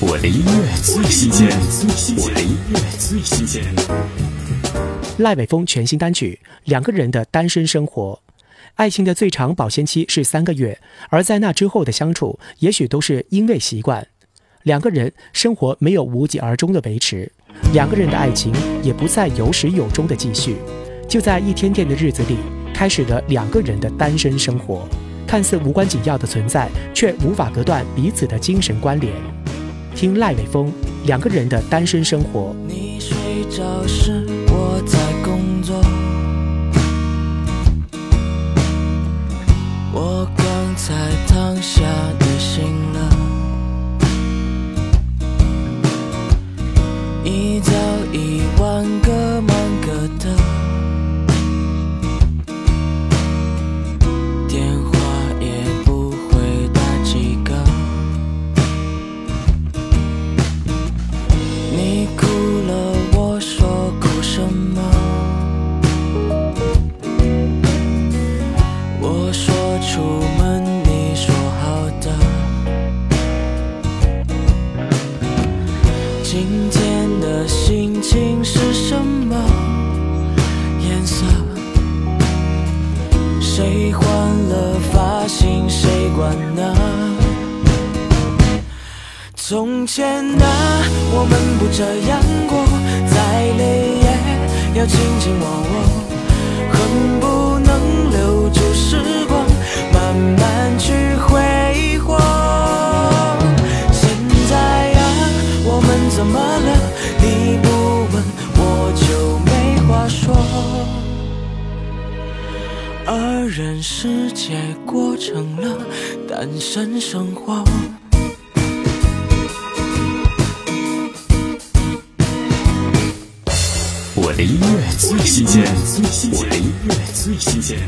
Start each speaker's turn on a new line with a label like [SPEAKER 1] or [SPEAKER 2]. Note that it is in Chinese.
[SPEAKER 1] 我的音乐最新鲜，我的音乐最新鲜。
[SPEAKER 2] 赖伟峰全新单曲《两个人的单身生活》，爱情的最长保鲜期是三个月，而在那之后的相处，也许都是因为习惯。两个人生活没有无疾而终的维持，两个人的爱情也不再有始有终的继续。就在一天天的日子里，开始了两个人的单身生活。看似无关紧要的存在，却无法隔断彼此的精神关联。听赖伟峰两个人的单身生活。
[SPEAKER 3] 你睡着时，我在工作。我刚才躺下，你醒了。心情是什么颜色？谁换了发型，谁管呢？从前的我们不这样过，再累也要卿卿我人世界过成了单身生活。
[SPEAKER 1] 我的音乐最新鲜，我的音乐最新鲜。